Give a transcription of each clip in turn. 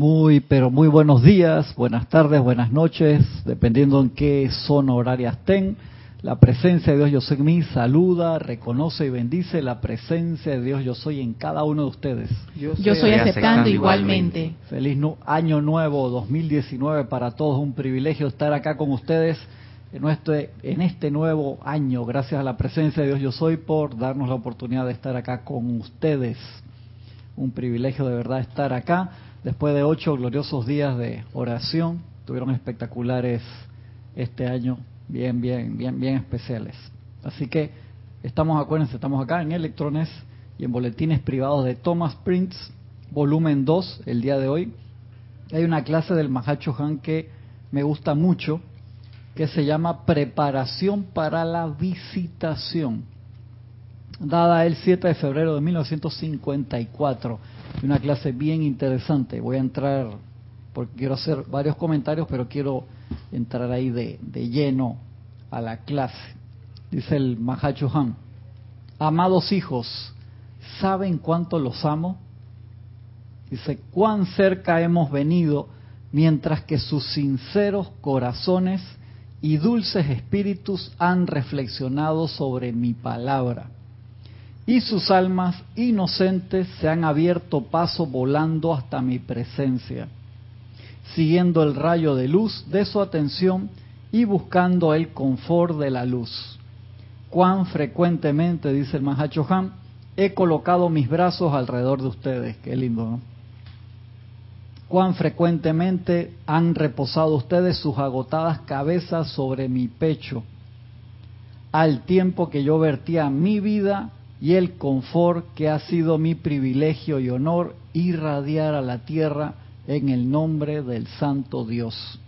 Muy, pero muy buenos días, buenas tardes, buenas noches, dependiendo en qué zona horaria estén. La presencia de Dios Yo Soy en mí saluda, reconoce y bendice la presencia de Dios Yo Soy en cada uno de ustedes. Yo soy, Yo soy aceptando igualmente. Feliz año nuevo 2019 para todos, un privilegio estar acá con ustedes en, nuestro, en este nuevo año. Gracias a la presencia de Dios Yo Soy por darnos la oportunidad de estar acá con ustedes. Un privilegio de verdad estar acá después de ocho gloriosos días de oración, tuvieron espectaculares este año, bien, bien, bien, bien especiales. Así que estamos, acuérdense, estamos acá en Electrones y en boletines privados de Thomas Prince, volumen 2, el día de hoy. Hay una clase del Mahacho Han que me gusta mucho, que se llama Preparación para la Visitación, dada el 7 de febrero de 1954 una clase bien interesante. Voy a entrar, porque quiero hacer varios comentarios, pero quiero entrar ahí de, lleno a la clase. Dice el Mahacho Han, amados hijos, ¿saben cuánto los amo? Dice, cuán cerca hemos venido mientras que sus sinceros corazones y dulces espíritus han reflexionado sobre mi palabra y sus almas inocentes se han abierto paso volando hasta mi presencia, siguiendo el rayo de luz de su atención y buscando el confort de la luz. Cuán frecuentemente, dice el Mahacho Han, he colocado mis brazos alrededor de ustedes. Qué lindo, ¿no? Cuán frecuentemente han reposado ustedes sus agotadas cabezas sobre mi pecho, al tiempo que yo vertía mi vida y el confort que ha sido mi privilegio y honor irradiar a la tierra en el nombre del Santo Dios,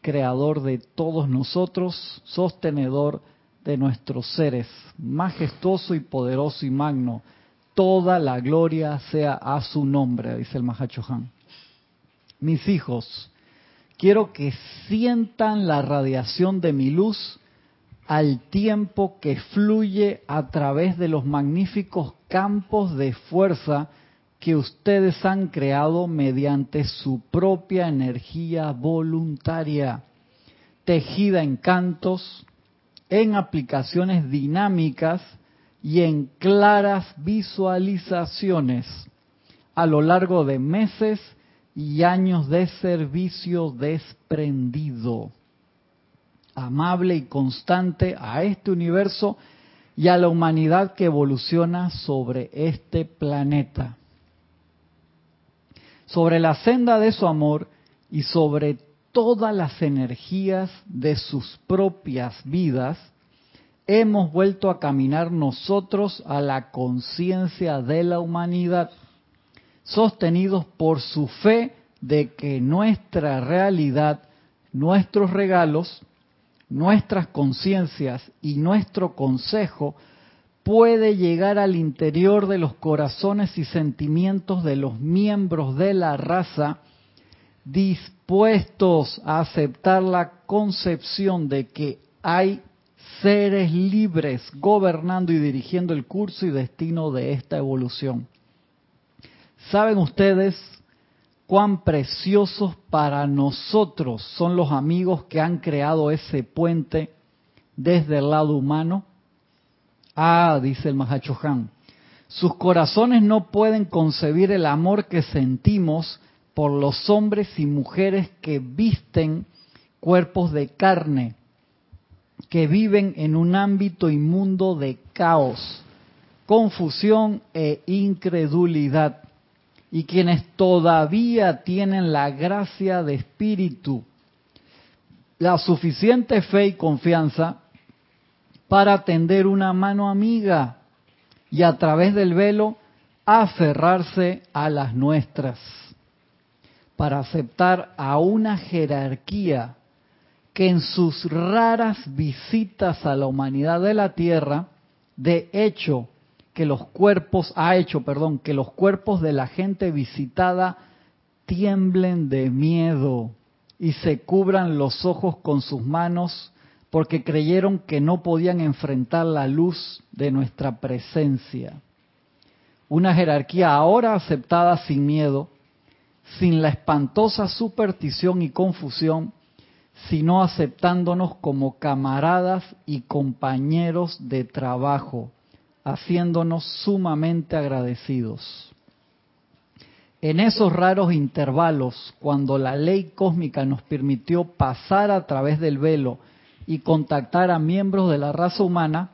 creador de todos nosotros, sostenedor de nuestros seres, majestuoso y poderoso y magno. Toda la gloria sea a su nombre, dice el Mahachohan. Mis hijos, quiero que sientan la radiación de mi luz al tiempo que fluye a través de los magníficos campos de fuerza que ustedes han creado mediante su propia energía voluntaria, tejida en cantos, en aplicaciones dinámicas y en claras visualizaciones a lo largo de meses y años de servicio desprendido amable y constante a este universo y a la humanidad que evoluciona sobre este planeta. Sobre la senda de su amor y sobre todas las energías de sus propias vidas, hemos vuelto a caminar nosotros a la conciencia de la humanidad, sostenidos por su fe de que nuestra realidad, nuestros regalos, nuestras conciencias y nuestro consejo puede llegar al interior de los corazones y sentimientos de los miembros de la raza dispuestos a aceptar la concepción de que hay seres libres gobernando y dirigiendo el curso y destino de esta evolución. ¿Saben ustedes cuán preciosos para nosotros son los amigos que han creado ese puente desde el lado humano. Ah, dice el Mahachohan, sus corazones no pueden concebir el amor que sentimos por los hombres y mujeres que visten cuerpos de carne, que viven en un ámbito inmundo de caos, confusión e incredulidad y quienes todavía tienen la gracia de espíritu, la suficiente fe y confianza para tender una mano amiga y a través del velo aferrarse a las nuestras, para aceptar a una jerarquía que en sus raras visitas a la humanidad de la tierra, de hecho, que los cuerpos, ha hecho, perdón, que los cuerpos de la gente visitada tiemblen de miedo y se cubran los ojos con sus manos porque creyeron que no podían enfrentar la luz de nuestra presencia. Una jerarquía ahora aceptada sin miedo sin la espantosa superstición y confusión, sino aceptándonos como camaradas y compañeros de trabajo, haciéndonos sumamente agradecidos. En esos raros intervalos, cuando la ley cósmica nos permitió pasar a través del velo y contactar a miembros de la raza humana,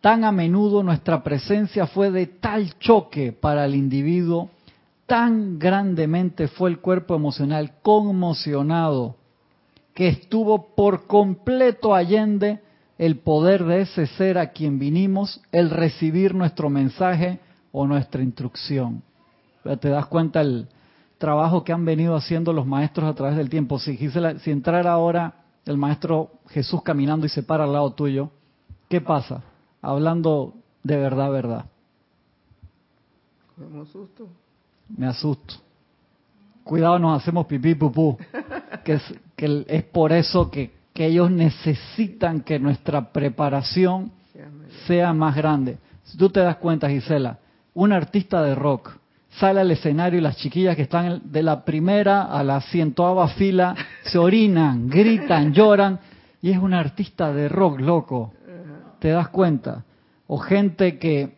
tan a menudo nuestra presencia fue de tal choque para el individuo, tan grandemente fue el cuerpo emocional conmocionado, que estuvo por completo allende el poder de ese ser a quien vinimos, el recibir nuestro mensaje o nuestra instrucción te das cuenta el trabajo que han venido haciendo los maestros a través del tiempo. Si, si entrara ahora el maestro Jesús caminando y se para al lado tuyo, ¿qué pasa? Hablando de verdad, verdad. Me asusto. Me asusto. Cuidado, nos hacemos pipí pupú. Que es, que es por eso que, que ellos necesitan que nuestra preparación sea más grande. Si tú te das cuenta, Gisela, un artista de rock sale al escenario y las chiquillas que están de la primera a la cientoava fila se orinan, gritan, lloran, y es un artista de rock, loco. ¿Te das cuenta? O gente que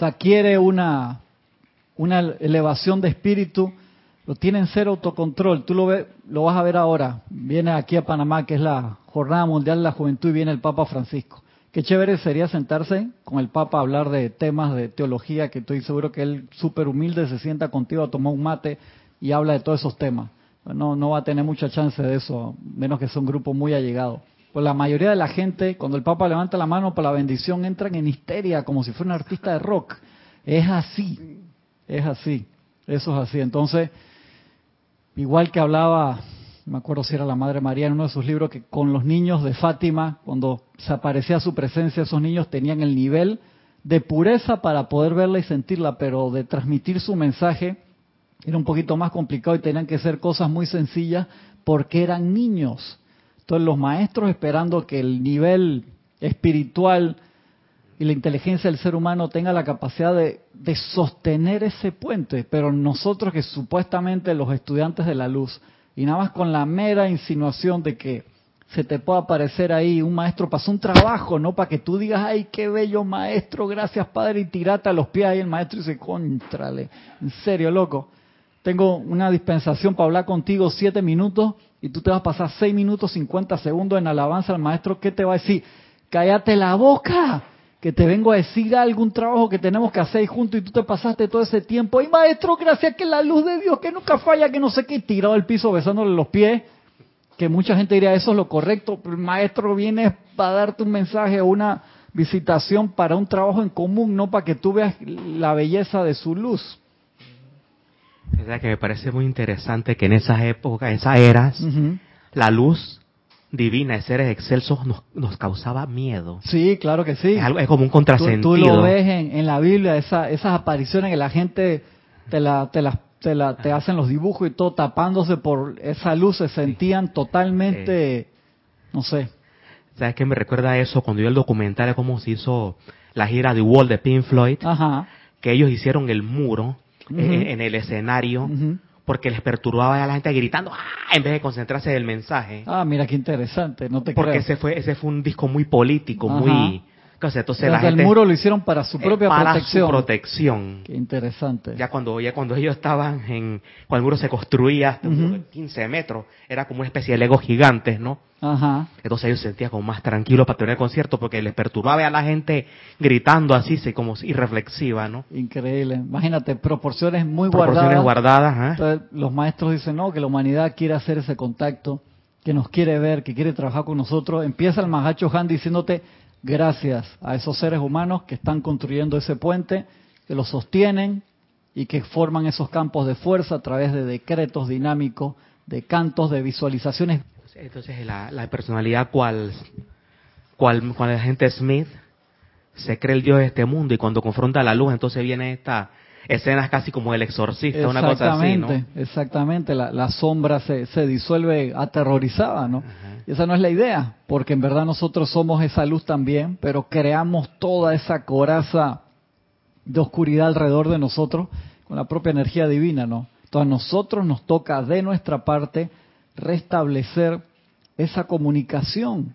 o quiere una, una elevación de espíritu, lo tienen cero autocontrol. Tú lo, ves, lo vas a ver ahora. Viene aquí a Panamá, que es la Jornada Mundial de la Juventud, y viene el Papa Francisco. Qué chévere sería sentarse con el Papa a hablar de temas de teología, que estoy seguro que él súper humilde se sienta contigo a tomar un mate y habla de todos esos temas. No, no va a tener mucha chance de eso, menos que sea un grupo muy allegado. Pues la mayoría de la gente, cuando el Papa levanta la mano para la bendición, entran en histeria como si fuera un artista de rock. Es así, es así, eso es así. Entonces, igual que hablaba me acuerdo si era la Madre María en uno de sus libros, que con los niños de Fátima, cuando se aparecía su presencia, esos niños tenían el nivel de pureza para poder verla y sentirla, pero de transmitir su mensaje era un poquito más complicado y tenían que ser cosas muy sencillas porque eran niños. Entonces los maestros esperando que el nivel espiritual y la inteligencia del ser humano tenga la capacidad de, sostener ese puente, pero nosotros que supuestamente los estudiantes de la luz y nada más con la mera insinuación de que se te pueda aparecer ahí un maestro pasó un trabajo, ¿no? Para que tú digas, ay, qué bello maestro, gracias padre, y tirate a los pies ahí el maestro y dice, contrale, en serio, loco. Tengo una dispensación para hablar contigo siete minutos y tú te vas a pasar seis minutos cincuenta segundos en alabanza al maestro, ¿qué te va a decir? Cállate la boca, que te vengo a decir algún trabajo que tenemos que hacer juntos y tú te pasaste todo ese tiempo. Y maestro, gracias que la luz de Dios, que nunca falla, que no sé qué, tirado al piso besándole los pies. Que mucha gente diría, eso es lo correcto. Pero el maestro viene para darte un mensaje o una visitación para un trabajo en común, no para que tú veas la belleza de su luz. Es que me parece muy interesante que en esas épocas, en esas eras, la luz divina de seres excelsos nos, causaba miedo. Sí, claro que sí. Es, como un contrasentido. Tú, lo ves en, la Biblia, esas apariciones que la gente te, la, te, te, hacen los dibujos y todo tapándose por esa luz, se sentían totalmente, no sé. ¿Sabes qué me recuerda eso? Cuando yo el documental de cómo se hizo la gira de Wall de Pink Floyd, que ellos hicieron el muro en, el escenario porque les perturbaba a la gente gritando ¡ah! en vez de concentrarse en el mensaje. Ah, mira qué interesante, no te Porque ese fue ese fue un disco muy político, muy entonces la el muro lo hicieron para su propia para protección. Su protección. Qué interesante. Ya cuando ya cuando ellos estaban en cuando el muro se construía hasta 15 metros, era como una especie de Lego gigantes, ¿no? Ajá. Entonces ellos se sentían como más tranquilos para tener el concierto porque les perturbaba a la gente gritando así, como irreflexiva, ¿no? Increíble. Imagínate, proporciones muy proporciones guardadas. guardadas. Entonces, los maestros dicen, no, que la humanidad quiere hacer ese contacto, que nos quiere ver, que quiere trabajar con nosotros. Empieza el Mahacho Han diciéndote, gracias a esos seres humanos que están construyendo ese puente, que lo sostienen y que forman esos campos de fuerza a través de decretos dinámicos, de cantos, de visualizaciones. Entonces la, personalidad cual, cual, cual la gente Smith se cree el Dios de este mundo y cuando confronta la luz entonces viene esta escenas casi como el exorcista, una cosa así, ¿no? Exactamente, la, la sombra se, se, disuelve aterrorizada, ¿no? Y esa no es la idea, porque en verdad nosotros somos esa luz también, pero creamos toda esa coraza de oscuridad alrededor de nosotros con la propia energía divina, ¿no? Entonces a nosotros nos toca de nuestra parte restablecer esa comunicación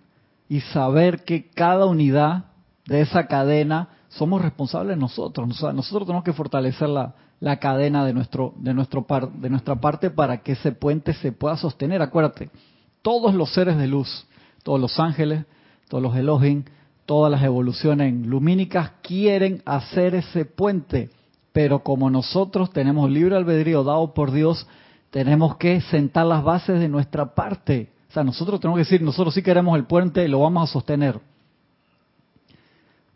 y saber que cada unidad de esa cadena somos responsables nosotros. nosotros tenemos que fortalecer la, la cadena de nuestro de nuestro par, de nuestra parte para que ese puente se pueda sostener. Acuérdate, todos los seres de luz, todos los ángeles, todos los Elohim, todas las evoluciones lumínicas quieren hacer ese puente, pero como nosotros tenemos libre albedrío dado por Dios, tenemos que sentar las bases de nuestra parte. O sea, nosotros tenemos que decir, nosotros sí queremos el puente y lo vamos a sostener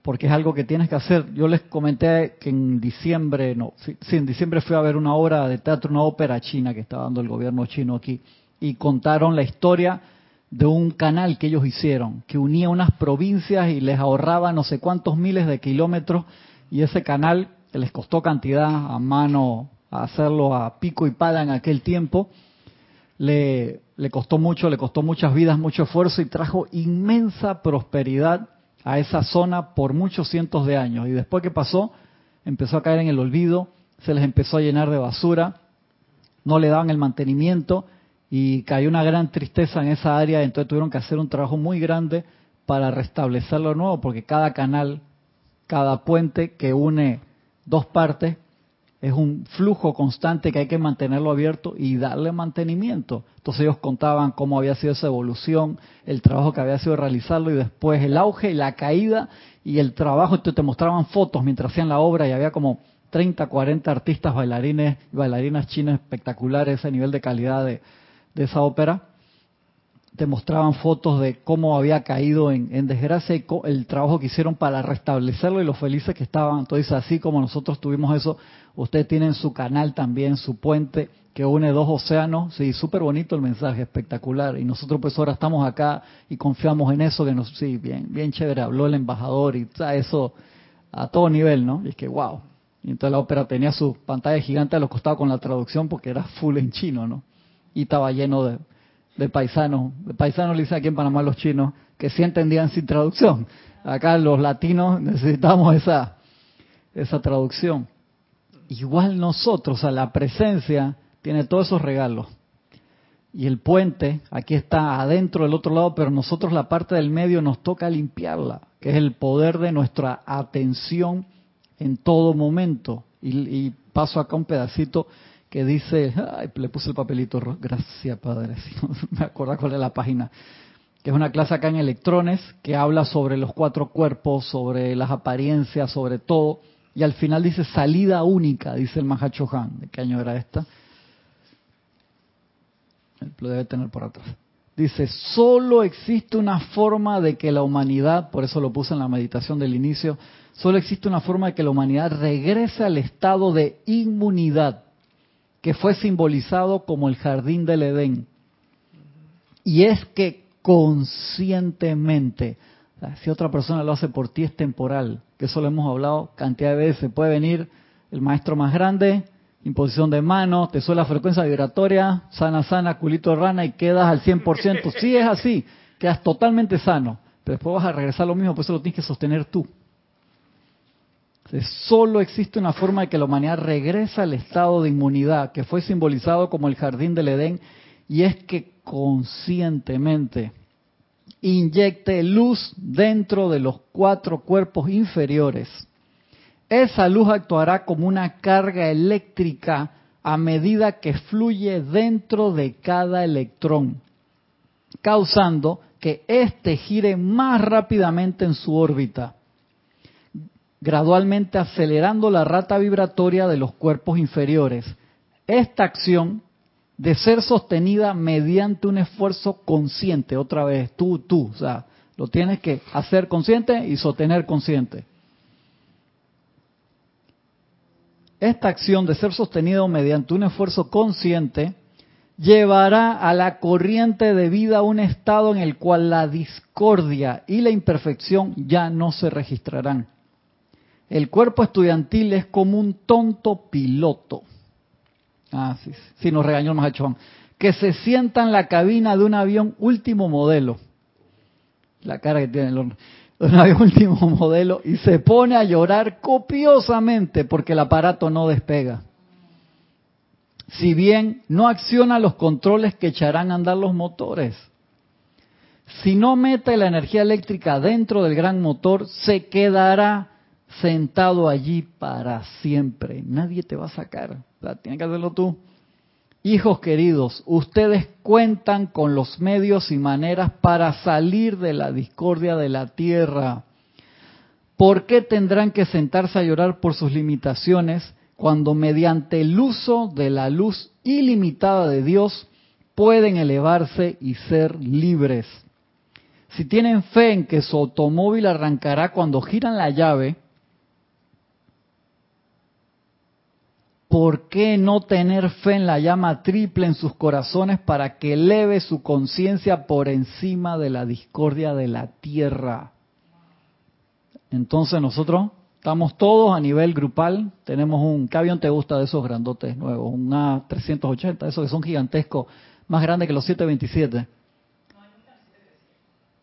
porque es algo que tienes que hacer. Yo les comenté que en diciembre, no, sí, en diciembre fui a ver una obra de teatro, una ópera china que está dando el gobierno chino aquí, y contaron la historia de un canal que ellos hicieron, que unía unas provincias y les ahorraba no sé cuántos miles de kilómetros, y ese canal, que les costó cantidad a mano hacerlo a pico y pala en aquel tiempo, le, le costó mucho, le costó muchas vidas, mucho esfuerzo y trajo inmensa prosperidad a esa zona por muchos cientos de años. Y después que pasó, empezó a caer en el olvido, se les empezó a llenar de basura, no le daban el mantenimiento y cayó una gran tristeza en esa área, entonces tuvieron que hacer un trabajo muy grande para restablecerlo nuevo, porque cada canal, cada puente que une dos partes, es un flujo constante que hay que mantenerlo abierto y darle mantenimiento. Entonces ellos contaban cómo había sido esa evolución, el trabajo que había sido realizarlo y después el auge y la caída y el trabajo. Entonces te mostraban fotos mientras hacían la obra y había como 30, 40 artistas bailarines y bailarinas chinas espectaculares, ese nivel de calidad de, de esa ópera te mostraban fotos de cómo había caído en, desgracia y el trabajo que hicieron para restablecerlo y lo felices que estaban. Entonces, así como nosotros tuvimos eso, ustedes tienen su canal también, su puente que une dos océanos. Sí, súper bonito el mensaje, espectacular. Y nosotros pues ahora estamos acá y confiamos en eso, que nos, sí, bien, bien chévere, habló el embajador y eso a todo nivel, ¿no? Y es que, wow. Y entonces la ópera tenía su pantalla gigante a los costados con la traducción porque era full en chino, ¿no? Y estaba lleno de de paisanos, paisanos le dicen aquí en Panamá los chinos, que sí entendían sin traducción. Acá los latinos necesitamos esa, esa traducción. Igual nosotros, a la presencia, tiene todos esos regalos. Y el puente, aquí está adentro del otro lado, pero nosotros la parte del medio nos toca limpiarla, que es el poder de nuestra atención en todo momento. Y, y paso acá un pedacito que dice, ay, le puse el papelito, gracias Padre, si me acuerdo cuál es la página, que es una clase acá en electrones que habla sobre los cuatro cuerpos, sobre las apariencias, sobre todo, y al final dice salida única, dice el Mahacho Han, ¿de qué año era esta? Lo debe tener por atrás. Dice, solo existe una forma de que la humanidad, por eso lo puse en la meditación del inicio, solo existe una forma de que la humanidad regrese al estado de inmunidad que fue simbolizado como el jardín del Edén. Y es que conscientemente, si otra persona lo hace por ti es temporal, que eso lo hemos hablado cantidad de veces, puede venir el maestro más grande, imposición de manos, te suele la frecuencia vibratoria, sana, sana, culito de rana y quedas al 100%. Sí es así, quedas totalmente sano, pero después vas a regresar lo mismo, por eso lo tienes que sostener tú. Solo existe una forma de que la humanidad regresa al estado de inmunidad, que fue simbolizado como el jardín del Edén, y es que conscientemente inyecte luz dentro de los cuatro cuerpos inferiores. Esa luz actuará como una carga eléctrica a medida que fluye dentro de cada electrón, causando que éste gire más rápidamente en su órbita gradualmente acelerando la rata vibratoria de los cuerpos inferiores. Esta acción de ser sostenida mediante un esfuerzo consciente, otra vez, tú, tú, o sea, lo tienes que hacer consciente y sostener consciente. Esta acción de ser sostenido mediante un esfuerzo consciente llevará a la corriente de vida a un estado en el cual la discordia y la imperfección ya no se registrarán. El cuerpo estudiantil es como un tonto piloto. Ah, sí, sí, nos regañó más hecho Que se sienta en la cabina de un avión último modelo. La cara que tiene el de un avión último modelo y se pone a llorar copiosamente porque el aparato no despega. si bien no acciona los controles que echarán a andar los motores. Si no mete la energía eléctrica dentro del gran motor, se quedará sentado allí para siempre. Nadie te va a sacar. Tienes que hacerlo tú. Hijos queridos, ustedes cuentan con los medios y maneras para salir de la discordia de la tierra. ¿Por qué tendrán que sentarse a llorar por sus limitaciones cuando mediante el uso de la luz ilimitada de Dios pueden elevarse y ser libres? Si tienen fe en que su automóvil arrancará cuando giran la llave, ¿por qué no tener fe en la llama triple en sus corazones para que eleve su conciencia por encima de la discordia de la tierra? Entonces nosotros estamos todos a nivel grupal, tenemos un, ¿qué avión te gusta de esos grandotes nuevos? Un A380, esos que son gigantescos, más grandes que los 727.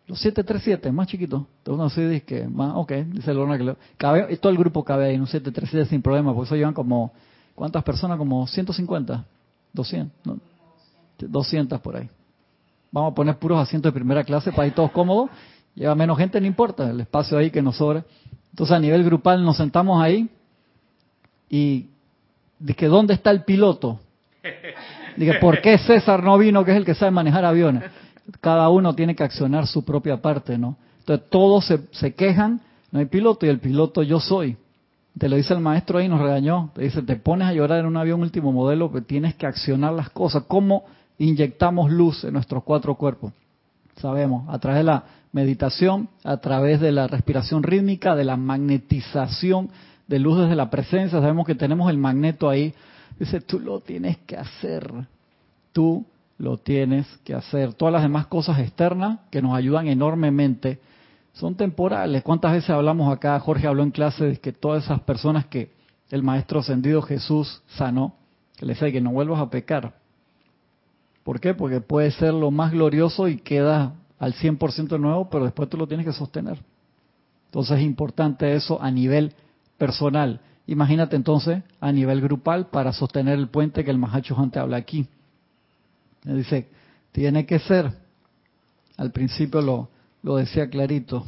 Los 737, más chiquitos. Uno así dice que, más, ok, dice Lorna que lo, cabe, todo el grupo cabe ahí en un 737 sin problema, porque eso llevan como ¿Cuántas personas? Como 150, 200, 200 por ahí. Vamos a poner puros asientos de primera clase para ir todos cómodos. Lleva menos gente, no importa, el espacio ahí que nos sobra. Entonces a nivel grupal nos sentamos ahí y dije, ¿dónde está el piloto? Dije, ¿por qué César no vino, que es el que sabe manejar aviones? Cada uno tiene que accionar su propia parte, ¿no? Entonces todos se quejan, no hay piloto y el piloto yo soy. Te lo dice el maestro ahí, nos regañó. Te dice, te pones a llorar en un avión último modelo, que tienes que accionar las cosas. ¿Cómo inyectamos luz en nuestros cuatro cuerpos? Sabemos, a través de la meditación, a través de la respiración rítmica, de la magnetización de luz desde la presencia. Sabemos que tenemos el magneto ahí. Dice, tú lo tienes que hacer. Tú lo tienes que hacer. Todas las demás cosas externas que nos ayudan enormemente son temporales. ¿Cuántas veces hablamos acá? Jorge habló en clase de que todas esas personas que el Maestro Ascendido Jesús sanó, que le dice que no vuelvas a pecar. ¿Por qué? Porque puede ser lo más glorioso y queda al 100% nuevo, pero después tú lo tienes que sostener. Entonces es importante eso a nivel personal. Imagínate entonces a nivel grupal para sostener el puente que el Mahacho antes habla aquí. Dice, tiene que ser, al principio lo, lo decía clarito,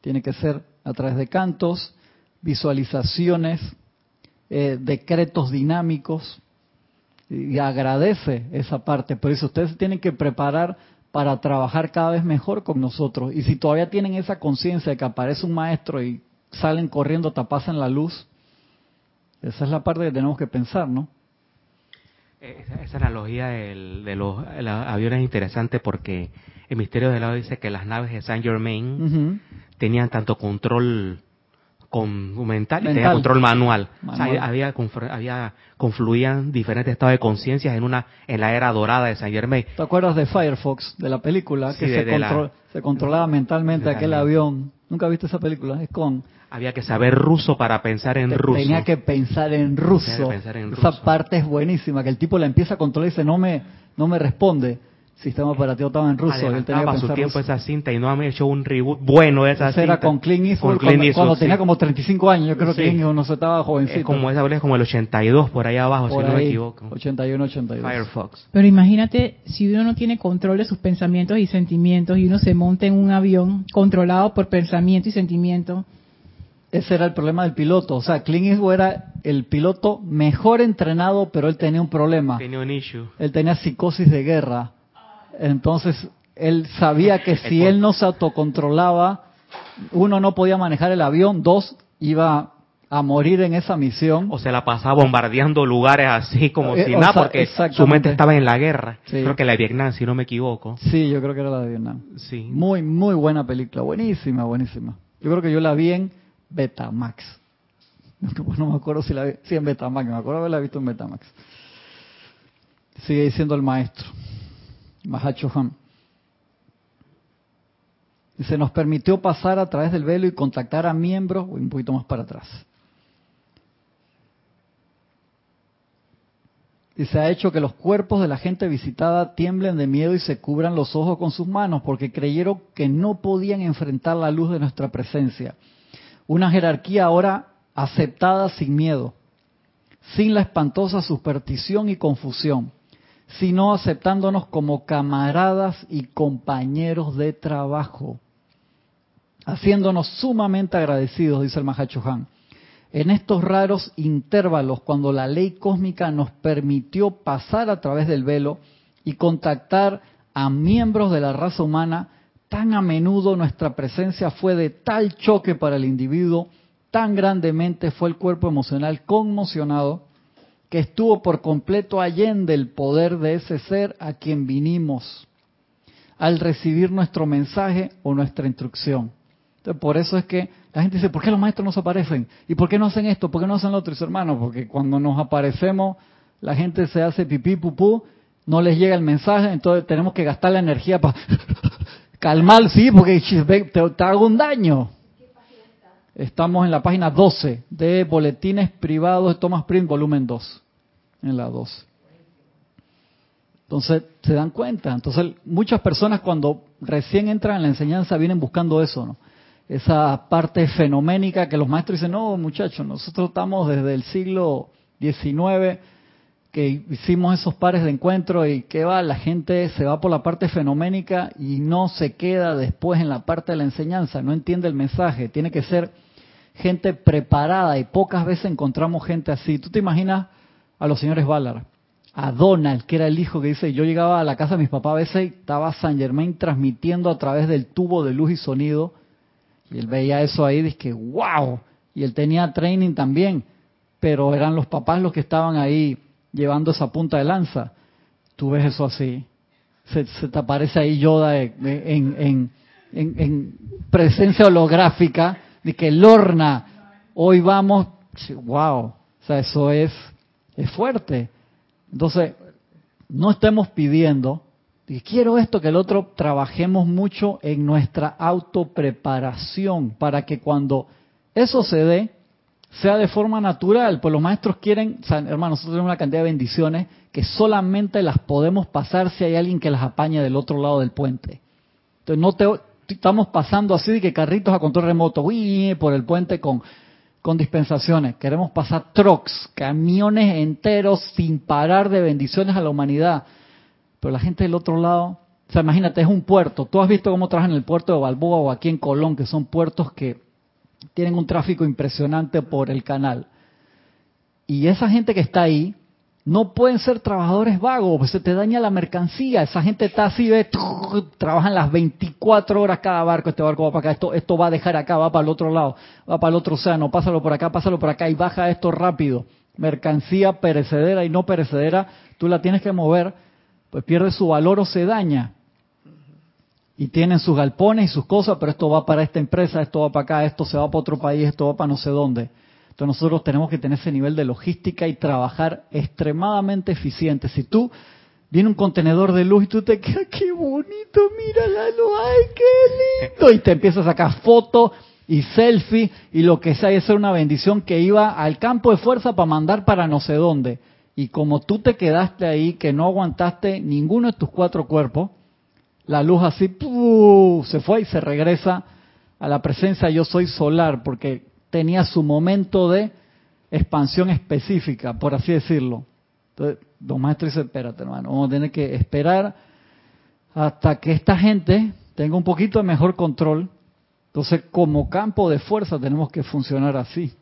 tiene que ser a través de cantos, visualizaciones, eh, decretos dinámicos, y agradece esa parte. Por eso ustedes tienen que preparar para trabajar cada vez mejor con nosotros. Y si todavía tienen esa conciencia de que aparece un maestro y salen corriendo, tapasan la luz, esa es la parte que tenemos que pensar, ¿no? Esa, analogía de los, aviones es interesante porque el misterio del lado dice que las naves de Saint Germain tenían tanto control con, mental, y control manual. había, había confluían diferentes estados de conciencia en una en la era dorada de Saint Germain. ¿Te acuerdas de Firefox, de la película? que se, se, controlaba mentalmente aquel avión. ¿Nunca viste esa película? Es con había que saber ruso para pensar en ruso. Tenía que pensar en ruso. Esa parte es buenísima, que el tipo la empieza a controlar y dice, no me, no me responde. Sistema operativo estaba en ruso. Él tenía que su tiempo esa cinta y no ha hecho un reboot bueno de esa cinta. era con Clint Eastwood, cuando, tenía como 35 años. Yo creo que Clint no se estaba jovencito. Es como esa es como el 82 por ahí abajo, si no me equivoco. 81, 82. Firefox. Pero imagínate si uno no tiene control de sus pensamientos y sentimientos y uno se monta en un avión controlado por pensamiento y sentimiento ese era el problema del piloto. O sea, Clint Eastwood era el piloto mejor entrenado, pero él tenía un problema. Tenía un issue. Él tenía psicosis de guerra. Entonces, él sabía que si él no se autocontrolaba, uno, no podía manejar el avión, dos, iba a morir en esa misión. O se la pasaba bombardeando lugares así como eh, si nada, porque su mente estaba en la guerra. Creo que la de Vietnam, si no me equivoco. Sí, yo creo que era la de Vietnam. Sí. Muy, muy buena película, buenísima, buenísima. Yo creo que yo la vi en Betamax. No, me acuerdo si la vi, sí, en Betamax, me acuerdo haberla visto en Betamax. Sigue diciendo el maestro, Y se nos permitió pasar a través del velo y contactar a miembros, un poquito más para atrás. Y se ha hecho que los cuerpos de la gente visitada tiemblen de miedo y se cubran los ojos con sus manos porque creyeron que no podían enfrentar la luz de nuestra presencia. Una jerarquía ahora aceptada sin miedo. sin la espantosa superstición y confusión, sino aceptándonos como camaradas y compañeros de trabajo, haciéndonos sumamente agradecidos, dice el Mahachohan. En estos raros intervalos, cuando la ley cósmica nos permitió pasar a través del velo y contactar a miembros de la raza humana, tan a menudo nuestra presencia fue de tal choque para el individuo, tan grandemente fue el cuerpo emocional conmocionado, que estuvo por completo allende el poder de ese ser a quien vinimos al recibir nuestro mensaje o nuestra instrucción. Entonces, por eso es que la gente dice, ¿por qué los maestros no se aparecen? ¿Y por qué no hacen esto? ¿Por qué no hacen lo otro? hermanos, porque cuando nos aparecemos, la gente se hace pipí, pupú, no les llega el mensaje, entonces tenemos que gastar la energía para calmar, sí, porque te hago un daño. Estamos en la página 12 de Boletines Privados de Thomas Print, volumen 2. En la 12. Entonces, se dan cuenta. Entonces, muchas personas cuando recién entran en la enseñanza vienen buscando eso, ¿no? Esa parte fenoménica que los maestros dicen, no, muchachos, nosotros estamos desde el siglo XIX que hicimos esos pares de encuentro y que va, la gente se va por la parte fenoménica y no se queda después en la parte de la enseñanza, no entiende el mensaje, tiene que ser gente preparada y pocas veces encontramos gente así. ¿Tú te imaginas a los señores Ballard? A Donald, que era el hijo que dice, yo llegaba a la casa de mis papás a veces y estaba San Germain transmitiendo a través del tubo de luz y sonido y él veía eso ahí y dice, wow, y él tenía training también, pero eran los papás los que estaban ahí llevando esa punta de lanza. Tú ves eso así. Se, te aparece ahí Yoda en, en presencia holográfica de que Lorna, hoy vamos, wow, o sea, eso es, es fuerte. Entonces, no estemos pidiendo, que quiero esto, que el otro, trabajemos mucho en nuestra autopreparación para que cuando eso se dé, sea de forma natural, pues los maestros quieren, o hermanos, nosotros tenemos una cantidad de bendiciones que solamente las podemos pasar si hay alguien que las apaña del otro lado del puente. Entonces no te, estamos pasando así de que carritos a control remoto, uy, por el puente con, con dispensaciones. Queremos pasar trucks, camiones enteros sin parar de bendiciones a la humanidad. Pero la gente del otro lado, o sea, imagínate, es un puerto. Tú has visto cómo trabajan en el puerto de Balboa o aquí en Colón, que son puertos que tienen un tráfico impresionante por el canal. Y esa gente que está ahí, no pueden ser trabajadores vagos, pues se te daña la mercancía. Esa gente está así, ve, trabajan las 24 horas cada barco, este barco va para acá, esto, esto va a dejar acá, va para el otro lado, va para el otro océano, pásalo por acá, pásalo por acá y baja esto rápido. Mercancía perecedera y no perecedera, tú la tienes que mover, pues pierde su valor o se daña. Y tienen sus galpones y sus cosas, pero esto va para esta empresa, esto va para acá, esto se va para otro país, esto va para no sé dónde. Entonces nosotros tenemos que tener ese nivel de logística y trabajar extremadamente eficiente. Si tú viene un contenedor de luz y tú te quedas, qué bonito, mira la luz, ay, qué lindo, y te empiezas a sacar fotos y selfie y lo que sea, y eso era una bendición que iba al campo de fuerza para mandar para no sé dónde. Y como tú te quedaste ahí, que no aguantaste ninguno de tus cuatro cuerpos, la luz así se fue y se regresa a la presencia yo soy solar, porque tenía su momento de expansión específica, por así decirlo. Entonces, don maestro dice, espérate hermano, vamos a tener que esperar hasta que esta gente tenga un poquito de mejor control. Entonces, como campo de fuerza tenemos que funcionar así.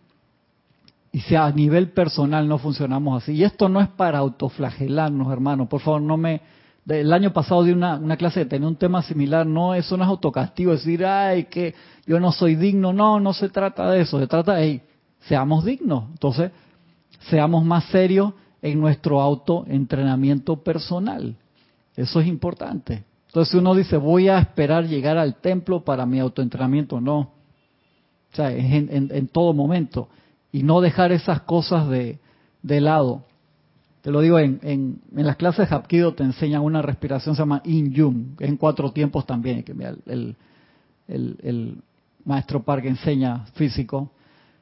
Y si a nivel personal no funcionamos así. Y esto no es para autoflagelarnos, hermano. Por favor, no me... El año pasado di una, una clase que tenía un tema similar. No, eso no es autocastigo. Decir, ay, que yo no soy digno. No, no se trata de eso. Se trata de, seamos dignos. Entonces, seamos más serios en nuestro autoentrenamiento personal. Eso es importante. Entonces, uno dice, voy a esperar llegar al templo para mi autoentrenamiento, no. O sea, es en, todo momento. Y no dejar esas cosas de, de lado. Te lo digo, en, en, las clases de Hapkido te enseñan una respiración, se llama In-Yum, en cuatro tiempos también. Que el, el, el, maestro Park enseña físico,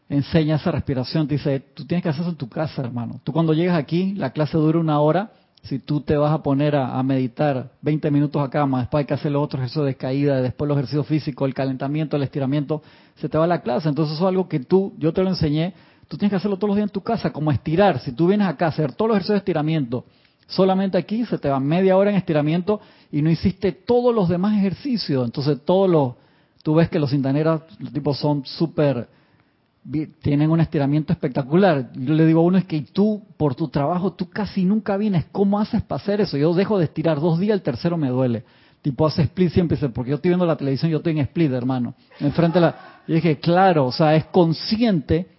enseña esa respiración, te dice, tú tienes que hacer eso en tu casa, hermano. Tú cuando llegas aquí, la clase dura una hora, si tú te vas a poner a, meditar 20 minutos acá, más después hay que hacer los otros ejercicios de caída, después los ejercicios físicos, el calentamiento, el estiramiento, se te va la clase. Entonces eso es algo que tú, yo te lo enseñé, Tú tienes que hacerlo todos los días en tu casa, como estirar. Si tú vienes acá a hacer todos los ejercicios de estiramiento, solamente aquí se te va media hora en estiramiento y no hiciste todos los demás ejercicios. Entonces, todos los, tú ves que los cintaneras, los tipos son súper, tienen un estiramiento espectacular. Yo le digo a uno es que tú, por tu trabajo, tú casi nunca vienes. ¿Cómo haces para hacer eso? Yo dejo de estirar dos días, el tercero me duele. Tipo hace split siempre, porque yo estoy viendo la televisión, yo estoy en split, hermano. Enfrente la, yo dije, claro, o sea, es consciente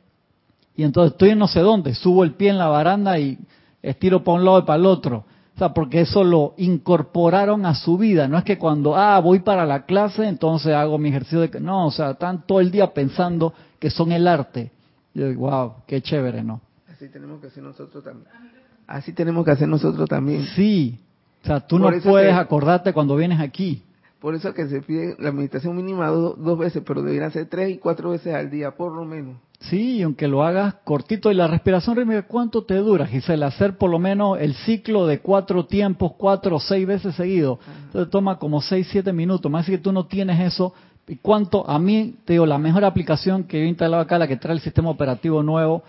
y entonces estoy en no sé dónde, subo el pie en la baranda y estiro para un lado y para el otro. O sea, porque eso lo incorporaron a su vida. No es que cuando, ah, voy para la clase, entonces hago mi ejercicio de... No, o sea, están todo el día pensando que son el arte. Yo digo, wow, qué chévere, ¿no? Así tenemos que hacer nosotros también. Así tenemos que hacer nosotros también. Sí. O sea, tú no puedes acordarte cuando vienes aquí. Por eso que se pide la meditación mínima dos veces, pero deberían ser tres y cuatro veces al día, por lo menos. Sí, aunque lo hagas cortito. Y la respiración rítmica, ¿cuánto te dura, Gisela? Hacer por lo menos el ciclo de cuatro tiempos, cuatro o seis veces seguido. Entonces toma como seis, siete minutos. Más que tú no tienes eso. ¿Y cuánto? A mí, te digo, la mejor aplicación que yo he instalado acá, la que trae el sistema operativo nuevo,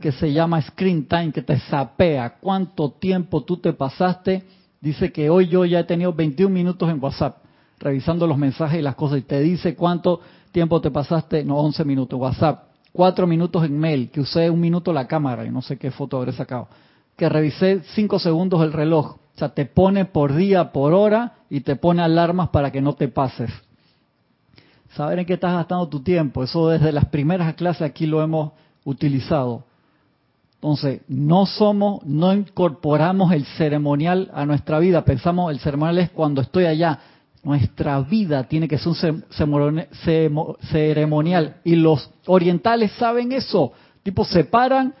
que se llama Screen Time, que te sapea cuánto tiempo tú te pasaste. Dice que hoy yo ya he tenido 21 minutos en WhatsApp, revisando los mensajes y las cosas, y te dice cuánto tiempo te pasaste, no, 11 minutos, WhatsApp cuatro minutos en mail, que usé un minuto la cámara y no sé qué foto habré sacado, que revisé cinco segundos el reloj. O sea, te pone por día, por hora y te pone alarmas para que no te pases. Saber en qué estás gastando tu tiempo, eso desde las primeras clases aquí lo hemos utilizado. Entonces, no somos, no incorporamos el ceremonial a nuestra vida. Pensamos, el ceremonial es cuando estoy allá. Nuestra vida tiene que ser un ceremonial. Y los orientales saben eso. Tipo, se paran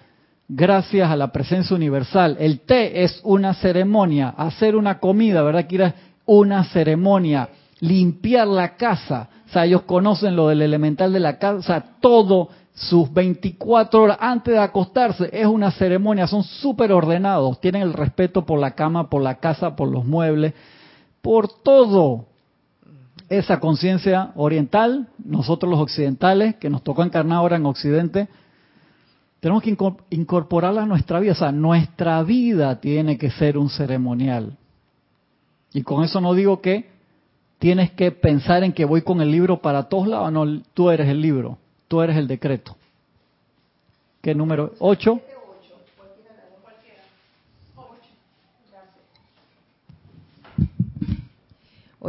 gracias a la presencia universal. El té es una ceremonia. Hacer una comida, ¿verdad? Es una ceremonia. Limpiar la casa. O sea, ellos conocen lo del elemental de la casa. O sea, todo sus 24 horas antes de acostarse es una ceremonia. Son súper ordenados. Tienen el respeto por la cama, por la casa, por los muebles, por todo esa conciencia oriental, nosotros los occidentales, que nos tocó encarnar ahora en Occidente, tenemos que incorporarla a nuestra vida. O sea, nuestra vida tiene que ser un ceremonial. Y con eso no digo que tienes que pensar en que voy con el libro para todos lados. No, tú eres el libro, tú eres el decreto. ¿Qué número? ¿Ocho?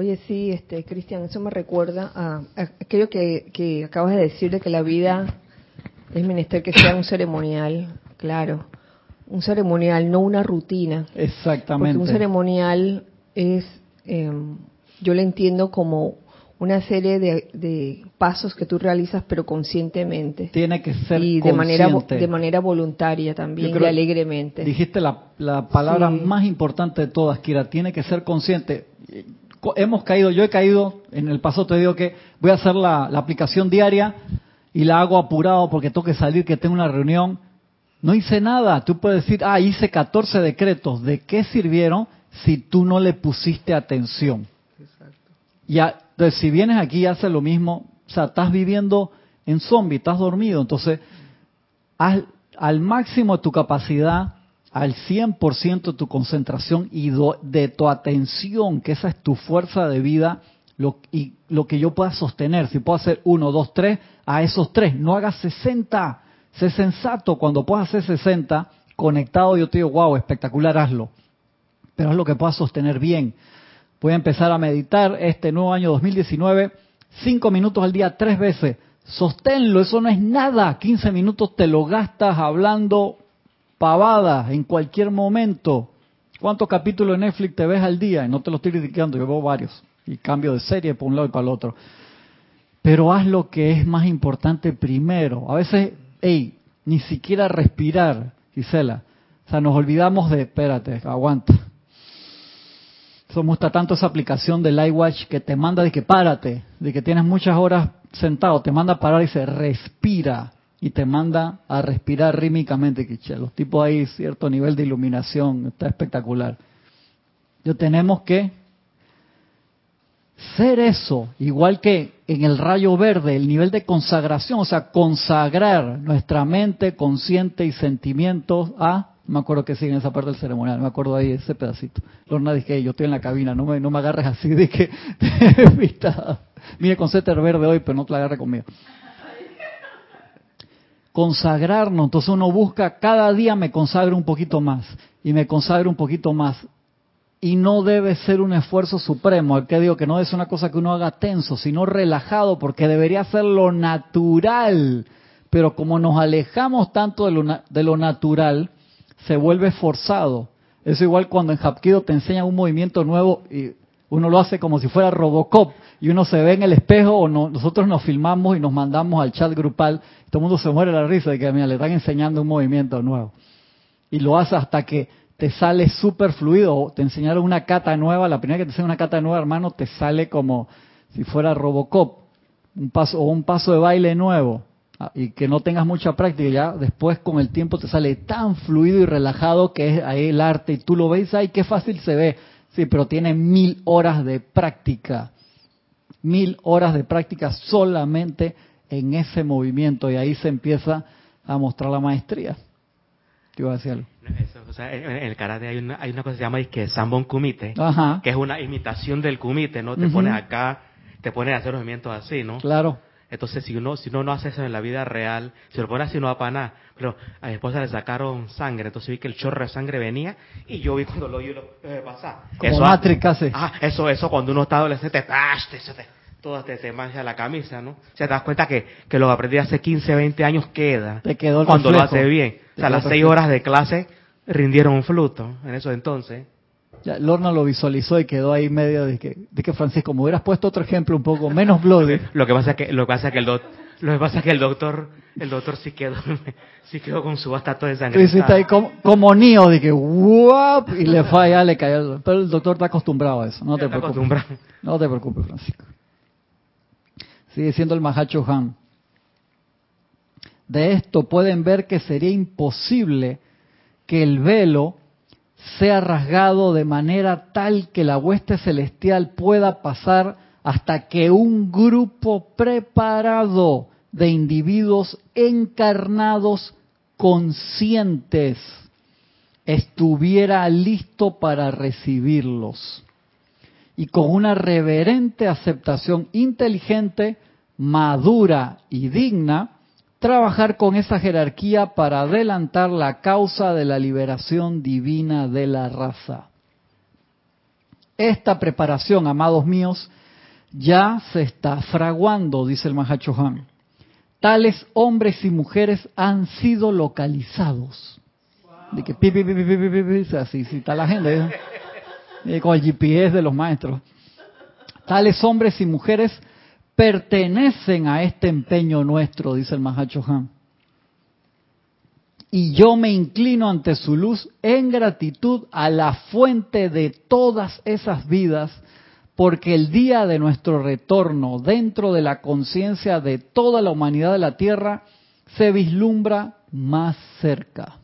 Oye, sí, este, Cristian, eso me recuerda a, aquello que, acabas de decir de que la vida es menester que sea un ceremonial, claro, un ceremonial, no una rutina. Exactamente. Porque un ceremonial es, em, yo lo entiendo como una serie de, pasos que tú realizas pero conscientemente. Tiene que ser y de manera de manera voluntaria también y alegremente. dijiste la, la palabra más importante de todas Kira tiene que ser consciente hemos caído, yo he caído, en el paso te digo que voy a hacer la, aplicación diaria y la hago apurado porque tengo que salir, que tengo una reunión. No hice nada. Tú puedes decir, ah, hice 14 decretos. ¿De qué sirvieron si tú no le pusiste atención? Exacto. Ya, entonces, si vienes aquí y haces lo mismo, o sea, estás viviendo en zombie, estás dormido. Entonces, haz al máximo de tu capacidad al 100% tu concentración y de tu atención, que esa es tu fuerza de vida, lo, y lo que yo pueda sostener. Si puedo hacer uno, dos, tres, a esos tres. No hagas 60. Sé sensato. Cuando puedas hacer 60, conectado, yo te digo, wow, espectacular, hazlo. Pero es lo que puedas sostener bien. Voy a empezar a meditar este nuevo año 2019, cinco minutos al día, tres veces. Sosténlo, eso no es nada. 15 minutos te lo gastas hablando pavada en cualquier momento. ¿Cuántos capítulos de Netflix te ves al día? Y no te lo estoy criticando, yo veo varios. Y cambio de serie por un lado y para el otro. Pero haz lo que es más importante primero. A veces, hey, ni siquiera respirar, Gisela. O sea, nos olvidamos de, espérate, aguanta. Eso me gusta tanto esa aplicación del iWatch que te manda de que párate, de que tienes muchas horas sentado, te manda a parar y dice respira y te manda a respirar rítmicamente, que los tipos ahí cierto nivel de iluminación, está espectacular. Yo tenemos que ser eso, igual que en el rayo verde, el nivel de consagración, o sea, consagrar nuestra mente, consciente y sentimientos a, me acuerdo que sigue en esa parte del ceremonial, me acuerdo ahí ese pedacito. Lorna dije, yo estoy en la cabina, no me, no me agarres así de que, mire con seter verde hoy, pero no te la agarre conmigo. Consagrarnos, entonces uno busca, cada día me consagro un poquito más, y me consagro un poquito más y no debe ser un esfuerzo supremo. El que digo que no es una cosa que uno haga tenso, sino relajado, porque debería ser lo natural. Pero como nos alejamos tanto de lo, de lo natural, se vuelve forzado. Es igual cuando en Hapkido te enseñan un movimiento nuevo y uno lo hace como si fuera Robocop y uno se ve en el espejo o nosotros nos filmamos y nos mandamos al chat grupal. Todo el mundo se muere la risa de que mira, le están enseñando un movimiento nuevo. Y lo hace hasta que te sale súper fluido. Te enseñaron una cata nueva, la primera que te enseñan una cata nueva, hermano, te sale como si fuera Robocop, un paso o un paso de baile nuevo. Ah, y que no tengas mucha práctica, ya después con el tiempo te sale tan fluido y relajado que es ahí el arte y tú lo ves, ay, qué fácil se ve. Sí, pero tiene mil horas de práctica, mil horas de práctica solamente en ese movimiento y ahí se empieza a mostrar la maestría. Te iba a decir algo en el karate hay una, hay una cosa que se llama que Sambon Kumite, que es una imitación del Kumite, ¿no? Te pones acá, te pones a hacer movimientos así, ¿no? Claro. Entonces, si uno, si uno no hace eso en la vida real, si lo pone así no va para nada. Pero a mi esposa le sacaron sangre, entonces vi que el chorro de sangre venía y yo vi cuando lo oí lo eh, pasar. Como eso, Matrix hace. Ah, eso, eso cuando uno está adolescente, te, te, todo te, te mancha la camisa, ¿no? O sea, te das cuenta que, que lo que aprendí hace 15, 20 años queda. Te quedó Cuando lo hace bien. o sea, las 6 horas de clase rindieron un fruto en eso entonces. Ya, Lorna lo visualizó y quedó ahí medio de que, de que Francisco, me hubieras puesto otro ejemplo un poco menos bloody. Lo que pasa es que, lo que pasa es que el doctor, lo que pasa es que el doctor, el doctor sí quedó, sí quedó con su basta de sangre. Sí, está ahí como, como Neo, de que ¡guap! y le falla, le cayó. Pero el doctor está acostumbrado a eso, no te preocupes. No te preocupes, Francisco. Sigue siendo el Mahacho Han. De esto pueden ver que sería imposible que el velo sea rasgado de manera tal que la hueste celestial pueda pasar hasta que un grupo preparado de individuos encarnados conscientes estuviera listo para recibirlos. Y con una reverente aceptación inteligente, madura y digna, trabajar con esa jerarquía para adelantar la causa de la liberación divina de la raza. Esta preparación, amados míos, ya se está fraguando, dice el Mahachohan. Tales hombres y mujeres han sido localizados. De que pi, pi, pi, así, está la gente, ¿eh? con el GPS de los maestros. Tales hombres y mujeres pertenecen a este empeño nuestro, dice el Mahacho Han. Y yo me inclino ante su luz en gratitud a la fuente de todas esas vidas, porque el día de nuestro retorno dentro de la conciencia de toda la humanidad de la Tierra se vislumbra más cerca.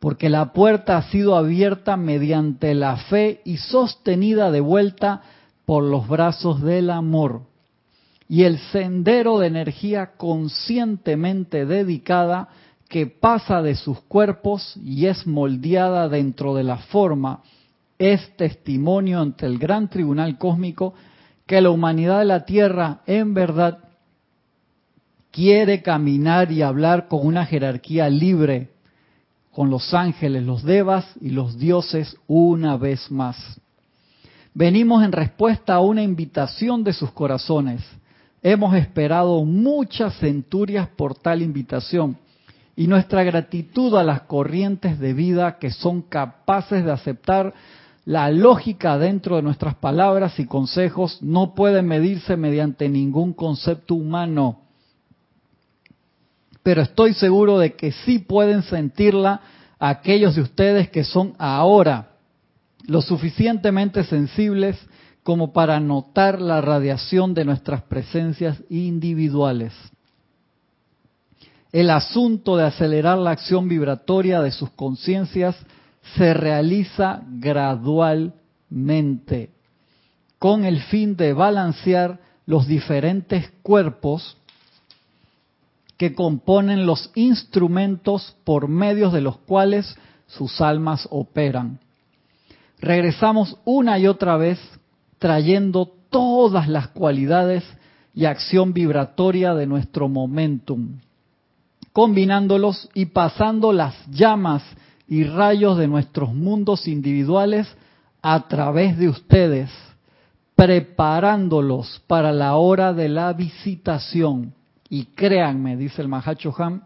Porque la puerta ha sido abierta mediante la fe y sostenida de vuelta por los brazos del amor y el sendero de energía conscientemente dedicada que pasa de sus cuerpos y es moldeada dentro de la forma, es testimonio ante el gran tribunal cósmico que la humanidad de la Tierra en verdad quiere caminar y hablar con una jerarquía libre, con los ángeles, los devas y los dioses una vez más. Venimos en respuesta a una invitación de sus corazones. Hemos esperado muchas centurias por tal invitación y nuestra gratitud a las corrientes de vida que son capaces de aceptar la lógica dentro de nuestras palabras y consejos no puede medirse mediante ningún concepto humano. Pero estoy seguro de que sí pueden sentirla aquellos de ustedes que son ahora lo suficientemente sensibles como para notar la radiación de nuestras presencias individuales. El asunto de acelerar la acción vibratoria de sus conciencias se realiza gradualmente. con el fin de balancear los diferentes cuerpos que componen los instrumentos por medios de los cuales sus almas operan. Regresamos una y otra vez trayendo todas las cualidades y acción vibratoria de nuestro momentum, combinándolos y pasando las llamas y rayos de nuestros mundos individuales a través de ustedes, preparándolos para la hora de la visitación. Y créanme, dice el Mahacho Han,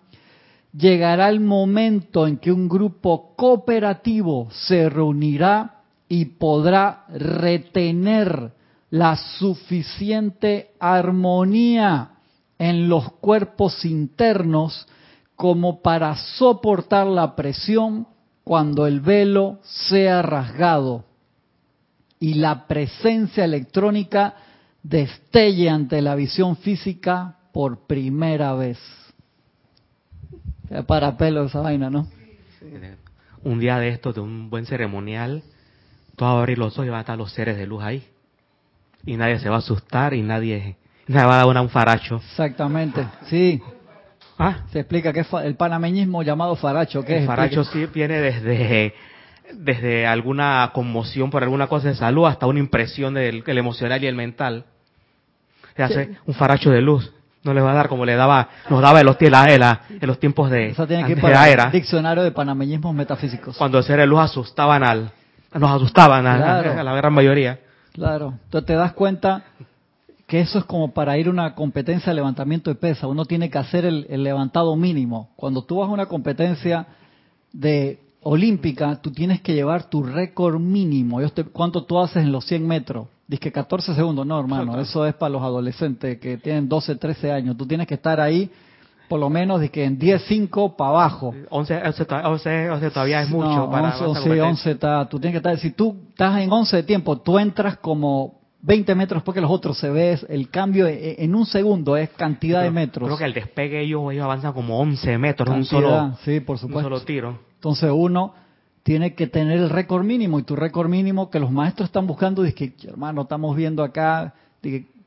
llegará el momento en que un grupo cooperativo se reunirá y podrá retener la suficiente armonía en los cuerpos internos como para soportar la presión cuando el velo sea rasgado y la presencia electrónica destelle ante la visión física por primera vez. Para pelo esa vaina, ¿no? Un día de esto, de un buen ceremonial, tú vas a abrir los ojos y van a estar los seres de luz ahí y nadie se va a asustar y nadie, nadie va a dar un faracho. Exactamente, sí. ¿Ah? Se explica que es el panameñismo llamado faracho. ¿qué el faracho sí viene desde, desde alguna conmoción por alguna cosa de salud hasta una impresión del el emocional y el mental. Se hace un faracho de luz. No le va a dar como le daba, nos daba en los, en los tiempos de, Eso tiene que ir para el diccionario de panameñismos metafísicos. Cuando el ser de luz asustaban al, nos asustaban a la gran mayoría. Claro, entonces te das cuenta que eso es como para ir a una competencia de levantamiento de pesa. Uno tiene que hacer el, levantado mínimo. Cuando tú vas a una competencia de olímpica, tú tienes que llevar tu récord mínimo. ¿Cuánto tú haces en los 100 metros? Dice que 14 segundos. No, hermano, eso es para los adolescentes que tienen 12, 13 años. Tú tienes que estar ahí por lo menos de que en 10, 5 para abajo. 11, 11, todavía es mucho para 11, sí, 11 está, tú tienes que estar, si tú estás en 11 de tiempo, tú entras como 20 metros porque los otros se ve el cambio e, e, en un segundo es cantidad de metros. Creo que el despegue ellos, ellos avanzan como 11 metros en un solo, sí, por supuesto. un solo tiro. Entonces uno tiene que tener el récord mínimo y tu récord mínimo que los maestros están buscando, dice que hermano, estamos viendo acá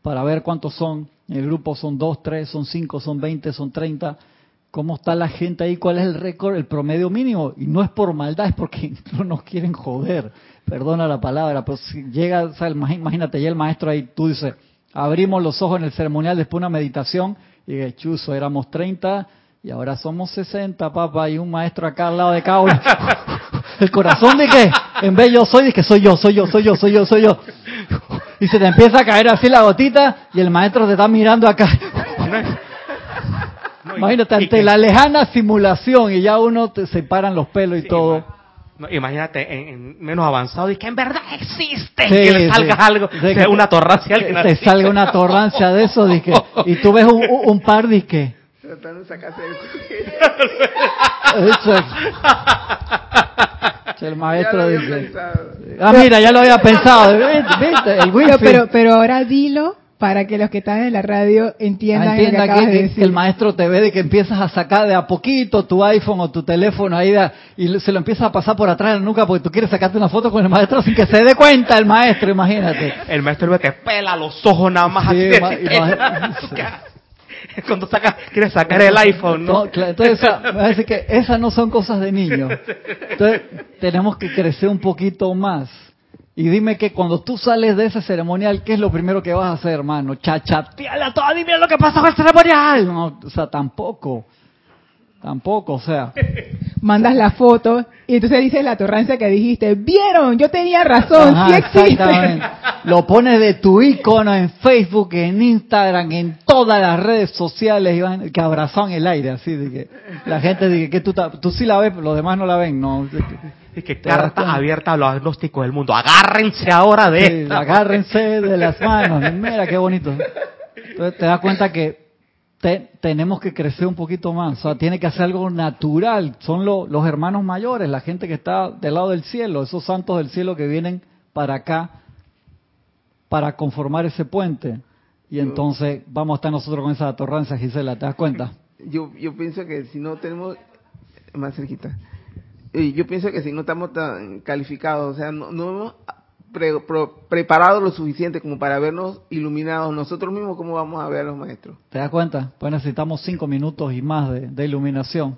para ver cuántos son en el grupo son dos, tres, son cinco, son veinte, son treinta. ¿Cómo está la gente ahí? ¿Cuál es el récord, el promedio mínimo? Y no es por maldad, es porque no nos quieren joder. Perdona la palabra, pero si llega, imagínate, ya el maestro ahí, tú dices, abrimos los ojos en el ceremonial después de una meditación, y de chuzo, éramos 30 y ahora somos 60, papá, y un maestro acá al lado de cada uno. El corazón de que, en vez yo soy, de que soy yo, soy yo, soy yo, soy yo, soy yo y se te empieza a caer así la gotita y el maestro te está mirando acá. Imagínate, ante la lejana simulación y ya uno te separan los pelos y todo. imagínate en, menos avanzado y que en verdad existe que le salga algo, de una torrancia. Te salga una torrancia de eso y tú ves un, par de que... Tratando de sacarse el maestro dice. Ah, mira, ya lo había pensado. ¿Viste? El Pero, pero ahora dilo para que los que están en la radio entiendan ah, que, el maestro te ve de que empiezas a sacar de a poquito tu iPhone o tu teléfono ahí y se lo empiezas a pasar por atrás de la nuca porque tú quieres sacarte una foto con el maestro sin que se dé cuenta el maestro, imagínate. El maestro ve que pela los ojos nada más así. cuando saca, quieres sacar el iPhone, ¿no? entonces, esas no son cosas de niños. Entonces, tenemos que crecer un poquito más. Y dime que cuando tú sales de ese ceremonial, ¿qué es lo primero que vas a hacer, hermano? Chachateala toda, dime lo que pasó con el ceremonial. O sea, tampoco. Tampoco, o sea. Mandas la foto y entonces dices la torrancia que dijiste. Vieron, yo tenía razón, sí existe. Lo pones de tu icono en Facebook, en Instagram, en todas las redes sociales, y que abrazan el aire, así de que la gente dice que tú, tú sí la ves, pero los demás no la ven, no. Es que carta abierta a los agnósticos del mundo. Agárrense ahora de Agárrense de las manos. Mira qué bonito. Entonces te das cuenta que tenemos que crecer un poquito más, o sea, tiene que hacer algo natural. Son los hermanos mayores, la gente que está del lado del cielo, esos santos del cielo que vienen para acá para conformar ese puente. Y entonces vamos a estar nosotros con esa torrancia, Gisela, ¿te das cuenta? Yo, yo pienso que si no tenemos, más cerquita, yo pienso que si no estamos tan calificados, o sea, no, no hemos preparados lo suficiente como para vernos iluminados nosotros mismos, ¿cómo vamos a ver a los maestros? ¿Te das cuenta? Pues necesitamos cinco minutos y más de, iluminación,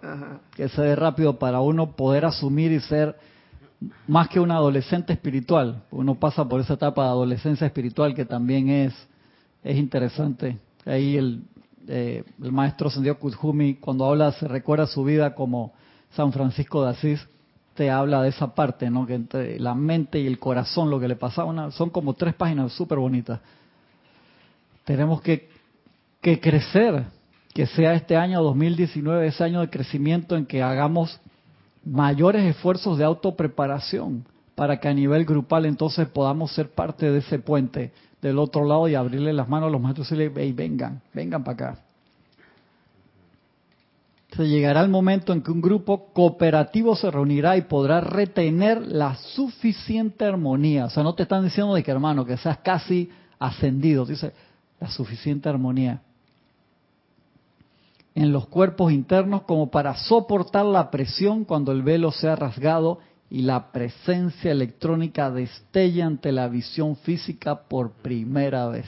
que se dé rápido para uno poder asumir y ser más que un adolescente espiritual. Uno pasa por esa etapa de adolescencia espiritual que también es, es interesante. Ahí el, eh, el maestro Sendio Kujumi, cuando habla, se recuerda su vida como San Francisco de Asís, te habla de esa parte, ¿no? Que entre la mente y el corazón, lo que le pasaba, son como tres páginas súper bonitas. Tenemos que, que crecer, que sea este año 2019 ese año de crecimiento en que hagamos mayores esfuerzos de autopreparación para que a nivel grupal entonces podamos ser parte de ese puente del otro lado y abrirle las manos a los maestros y decirle, vengan, vengan para acá. Se llegará el momento en que un grupo cooperativo se reunirá y podrá retener la suficiente armonía. O sea, no te están diciendo de que hermano, que seas casi ascendido, dice la suficiente armonía en los cuerpos internos como para soportar la presión cuando el velo sea rasgado y la presencia electrónica destella ante la visión física por primera vez.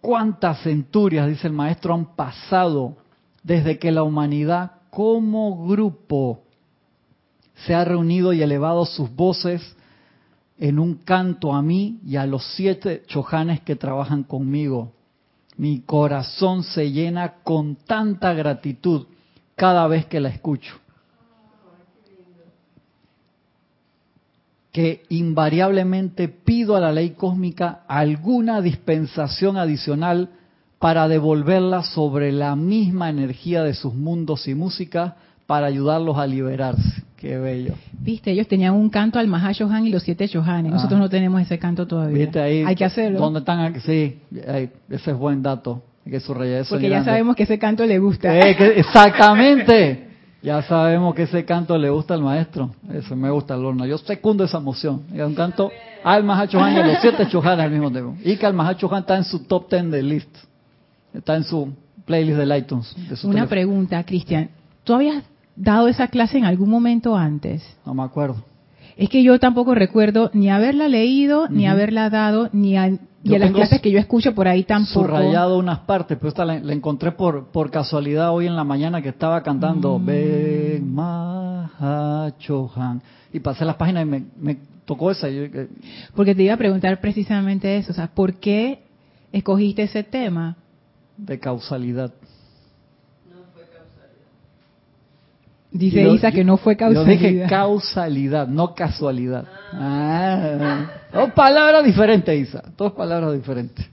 ¿Cuántas centurias, dice el maestro, han pasado desde que la humanidad como grupo se ha reunido y elevado sus voces en un canto a mí y a los siete chojanes que trabajan conmigo. Mi corazón se llena con tanta gratitud cada vez que la escucho. que invariablemente pido a la ley cósmica alguna dispensación adicional para devolverla sobre la misma energía de sus mundos y música para ayudarlos a liberarse. Qué bello. Viste, ellos tenían un canto al Mahashohan y los siete Shohanes. Nosotros ah. no tenemos ese canto todavía. Viste ahí. Hay que hacerlo. ¿Dónde están? Sí, ese es buen dato. Hay que subrayar eso. Porque ya sabemos que ese canto le gusta. Eh, exactamente. ya sabemos que ese canto le gusta al maestro. Eso me gusta el horno. Yo secundo esa emoción. Es un canto al Mahashohan y los siete Shohanes al mismo tiempo. Y que al Mahashohan está en su top ten de list. Está en su playlist de iTunes. Una pregunta, Cristian. ¿Tú habías dado esa clase en algún momento antes? No me acuerdo. Es que yo tampoco recuerdo ni haberla leído, ni haberla dado, ni a, las clases que yo escucho por ahí tampoco. Subrayado unas partes, pero esta la, encontré por, por casualidad hoy en la mañana que estaba cantando mm. Ben Mahachohan. Y pasé las páginas y me, me tocó esa. Porque te iba a preguntar precisamente eso, o sea, ¿por qué escogiste ese tema? De causalidad. Dice Isa que no fue causalidad. Yo dije causalidad, no casualidad. Ah, dos palabras diferentes, Isa. Dos palabras diferentes.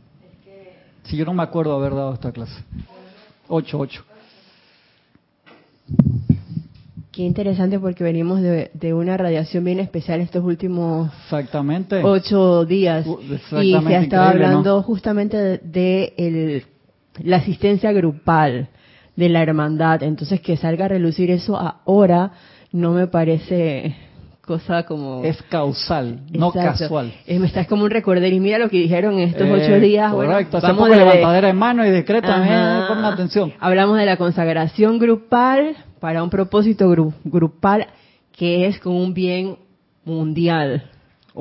Si yo no me acuerdo haber dado esta clase. Ocho, ocho. Qué interesante porque venimos de, una radiación bien especial estos últimos exactamente. ocho días. Uh, y se ha estado hablando justamente de, la asistencia grupal de la hermandad. Entonces, que salga a relucir eso ahora no me parece cosa como... Es causal, no casual. Es, es como un recorder y mira lo que dijeron en estos ocho eh, días. Correcto, bueno, vamos de levantadera en mano y decretan, eh, con atención. Hablamos de la consagración grupal para un propósito grupal que es con un bien mundial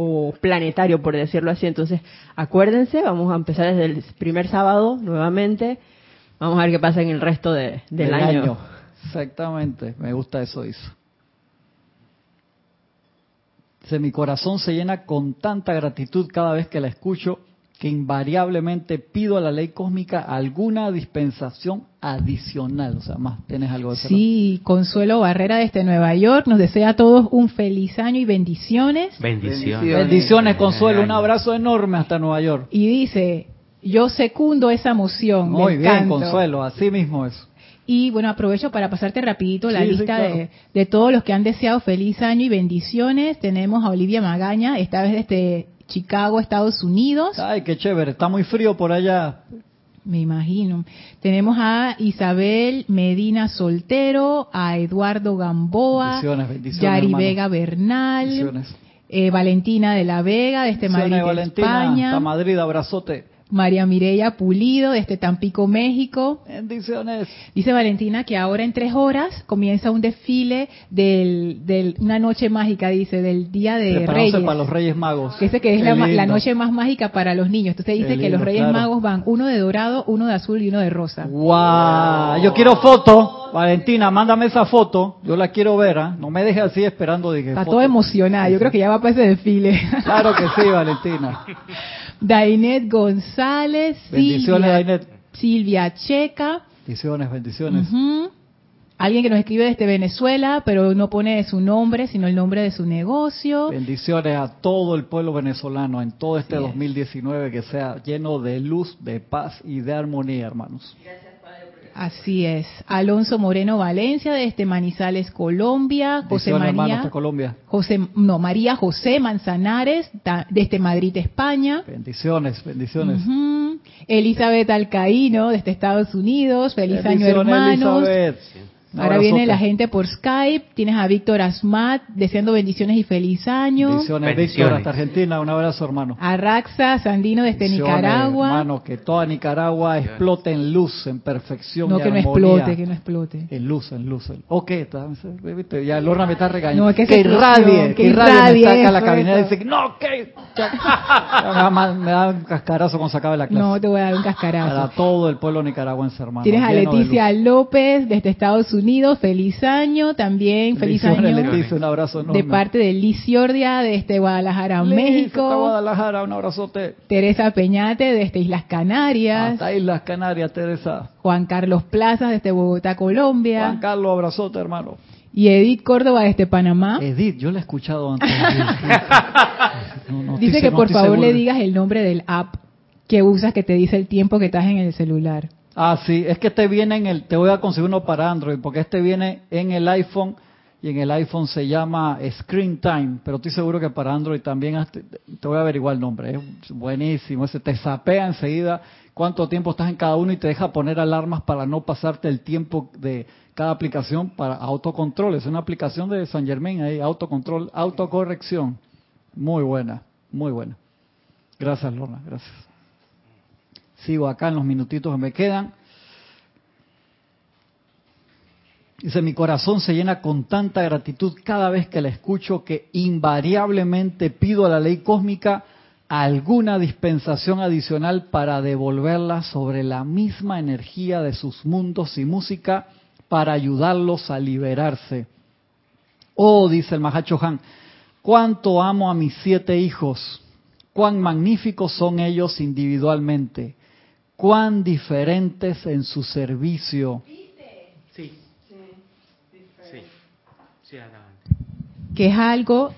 o planetario, por decirlo así. Entonces, acuérdense, vamos a empezar desde el primer sábado nuevamente Vamos a ver qué pasa en el resto de, del, año. Exactamente, me gusta eso, Isa. Dice, mi corazón se llena con tanta gratitud cada vez que la escucho que invariablemente pido a la ley cósmica alguna dispensación adicional. O sea, más, ¿tienes algo de eso? Sí, Consuelo Barrera desde Nueva York nos desea a todos un feliz año y bendiciones. Bendiciones. Bendiciones, Consuelo. Un abrazo enorme hasta Nueva York. Y dice, yo secundo esa moción. Muy bien, Consuelo, así mismo es. Y bueno, aprovecho para pasarte rapidito la lista de, de, todos los que han deseado feliz año y bendiciones. Tenemos a Olivia Magaña, esta vez desde Chicago, Estados Unidos. Ay, qué chévere, está muy frío por allá. Me imagino. Tenemos a Isabel Medina Soltero, a Eduardo Gamboa, Yari Vega Bernal, eh, Valentina de la Vega, desde Madrid, Valentina, España. Madrid, abrazote. María Mireya Pulido, desde Tampico, México. Bendiciones. Dice Valentina que ahora en tres horas comienza un desfile de una noche mágica, dice, del Día de Reyes. para los Reyes Magos. Dice que es la, noche más mágica para los niños. Entonces dice que los Reyes Magos van uno de dorado, uno de azul y uno de rosa. ¡Guau! Yo quiero foto. Valentina, mándame esa foto. Yo la quiero ver. ¿ah? No me dejes así esperando. De que Está todo emocionada. Yo creo que ya va para ese desfile. Claro que sí, Valentina. Dainet González, Silvia, Silvia Checa. Bendiciones, bendiciones. Alguien que nos escribe desde Venezuela, pero no pone su nombre, sino el nombre de su negocio. Bendiciones a todo el pueblo venezolano en todo este 2019, que sea lleno de luz, de paz y de armonía, hermanos. Así es. Alonso Moreno Valencia desde Manizales, Colombia. José María. Colombia. José, no, María José Manzanares desde Madrid, España. Bendiciones, bendiciones. Elizabeth Alcaíno desde Estados Unidos. Feliz año, hermanos. Elizabeth. Ahora viene la gente por Skype. Tienes a Víctor Asmat deseando bendiciones y feliz año. Bendiciones, Víctor, hasta Argentina. Un abrazo, hermano. A Raxa Sandino desde Nicaragua. Hermano, que toda Nicaragua explote en luz, en perfección. No, que no explote, que no explote. En luz, en luz. Ok, está, ya Lorna me está regañando. No, que, que irradie, que irradie. Me saca la cabina y dice, no, que. me da un cascarazo cuando se acabe la clase. No, te voy a dar un cascarazo. Para todo el pueblo nicaragüense, hermano. Tienes a Leticia López desde Estados Unidos Unidos, feliz año también, feliz año. un abrazo De parte de Liz Ciordia desde Guadalajara, México. Guadalajara, un abrazote. Teresa Peñate desde Islas Canarias. Hasta Islas Canarias, Teresa. Juan Carlos Plazas desde Bogotá, Colombia. Juan Carlos, abrazote, hermano. Y Edith Córdoba desde Panamá. Edith, yo la he escuchado antes. dice que por favor le digas el nombre del app que usas que te dice el tiempo que estás en el celular. Ah, sí, es que este viene en el, te voy a conseguir uno para Android, porque este viene en el iPhone y en el iPhone se llama Screen Time, pero estoy seguro que para Android también, te voy a averiguar el nombre, es buenísimo, ese te sapea enseguida cuánto tiempo estás en cada uno y te deja poner alarmas para no pasarte el tiempo de cada aplicación para autocontrol, es una aplicación de San Germain ahí, autocontrol, autocorrección, muy buena, muy buena. Gracias Lorna, gracias. Sigo acá en los minutitos que me quedan. Dice, mi corazón se llena con tanta gratitud cada vez que la escucho que invariablemente pido a la ley cósmica alguna dispensación adicional para devolverla sobre la misma energía de sus mundos y música para ayudarlos a liberarse. Oh, dice el Mahacho Han, cuánto amo a mis siete hijos, cuán magníficos son ellos individualmente, cuán diferentes en su servicio. Sí, sí, sí, que es algo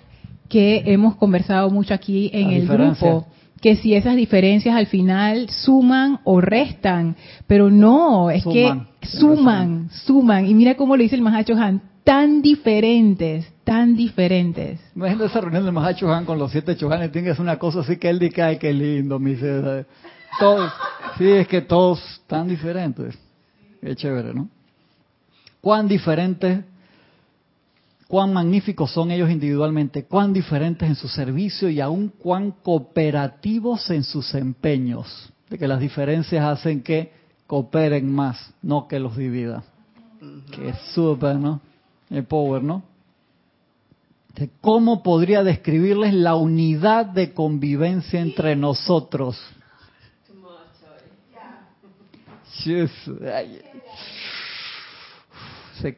que hemos conversado mucho aquí en el grupo, que si esas diferencias al final suman o restan, pero no, es que suman, suman, y mira cómo lo dice el Mahacho Han, tan diferentes, tan diferentes. Imagínate esa reunión del Mahacho Han con los siete chohanes, tiene que ser una cosa así que él dice, ay, qué lindo, mi todos, sí, es que todos tan diferentes. Qué chévere, ¿no? Cuán diferentes, cuán magníficos son ellos individualmente, cuán diferentes en su servicio y aún cuán cooperativos en sus empeños. De que las diferencias hacen que cooperen más, no que los divida. Que es súper, ¿no? El power, ¿no? ¿Cómo podría describirles la unidad de convivencia entre nosotros?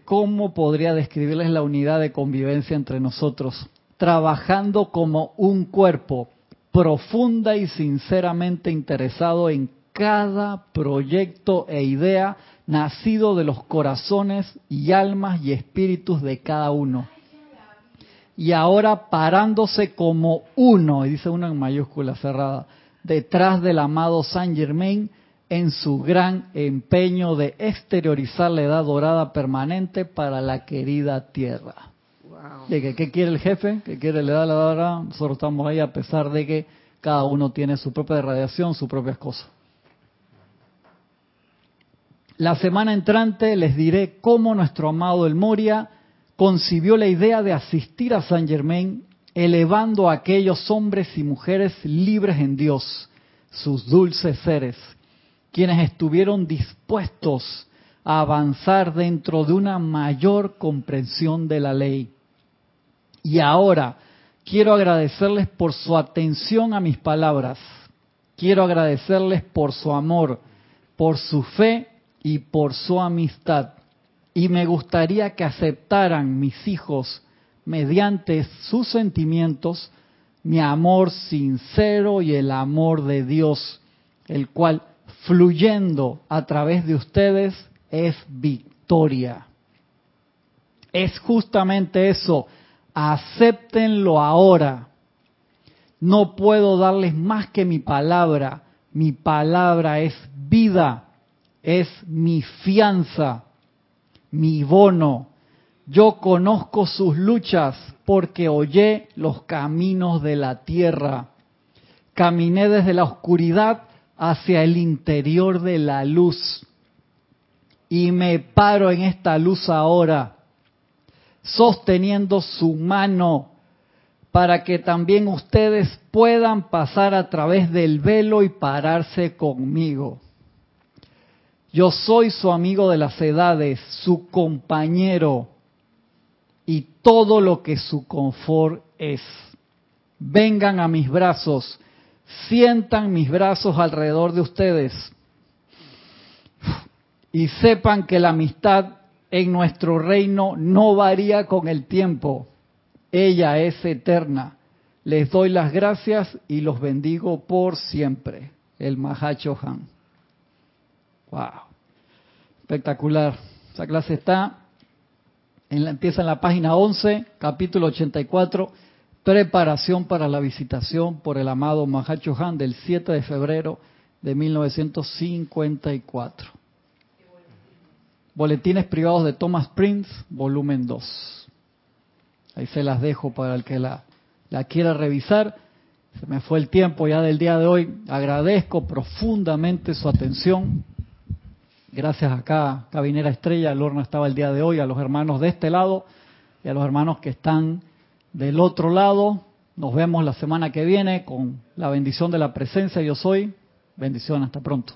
¿Cómo podría describirles la unidad de convivencia entre nosotros? Trabajando como un cuerpo, profunda y sinceramente interesado en cada proyecto e idea nacido de los corazones y almas y espíritus de cada uno. Y ahora parándose como uno, y dice uno en mayúscula cerrada, detrás del amado Saint Germain, en su gran empeño de exteriorizar la edad dorada permanente para la querida tierra. De que, ¿Qué quiere el jefe? ¿Qué quiere la edad dorada? Nosotros estamos ahí a pesar de que cada uno tiene su propia radiación, sus propias cosas. La semana entrante les diré cómo nuestro amado El Moria concibió la idea de asistir a San Germain elevando a aquellos hombres y mujeres libres en Dios sus dulces seres, quienes estuvieron dispuestos a avanzar dentro de una mayor comprensión de la ley. Y ahora quiero agradecerles por su atención a mis palabras. Quiero agradecerles por su amor, por su fe y por su amistad. Y me gustaría que aceptaran mis hijos mediante sus sentimientos mi amor sincero y el amor de Dios, el cual fluyendo a través de ustedes es victoria. Es justamente eso, acéptenlo ahora. No puedo darles más que mi palabra. Mi palabra es vida, es mi fianza, mi bono. Yo conozco sus luchas porque oye los caminos de la tierra. Caminé desde la oscuridad hacia el interior de la luz. Y me paro en esta luz ahora, sosteniendo su mano para que también ustedes puedan pasar a través del velo y pararse conmigo. Yo soy su amigo de las edades, su compañero y todo lo que su confort es. Vengan a mis brazos, sientan mis brazos alrededor de ustedes y sepan que la amistad en nuestro reino no varía con el tiempo. Ella es eterna. Les doy las gracias y los bendigo por siempre. El Mahacho Han. Wow. Espectacular. Esa clase está en la, empieza en la página 11, capítulo 84 preparación para la visitación por el amado Mahacho Han del 7 de febrero de 1954. Boletines privados de Thomas Prince, volumen 2. Ahí se las dejo para el que la, quiera revisar. Se me fue el tiempo ya del día de hoy. Agradezco profundamente su atención. Gracias acá, Cabinera Estrella, el horno estaba el día de hoy, a los hermanos de este lado y a los hermanos que están del otro lado. Nos vemos la semana que viene con la bendición de la presencia. Yo soy. Bendición, hasta pronto.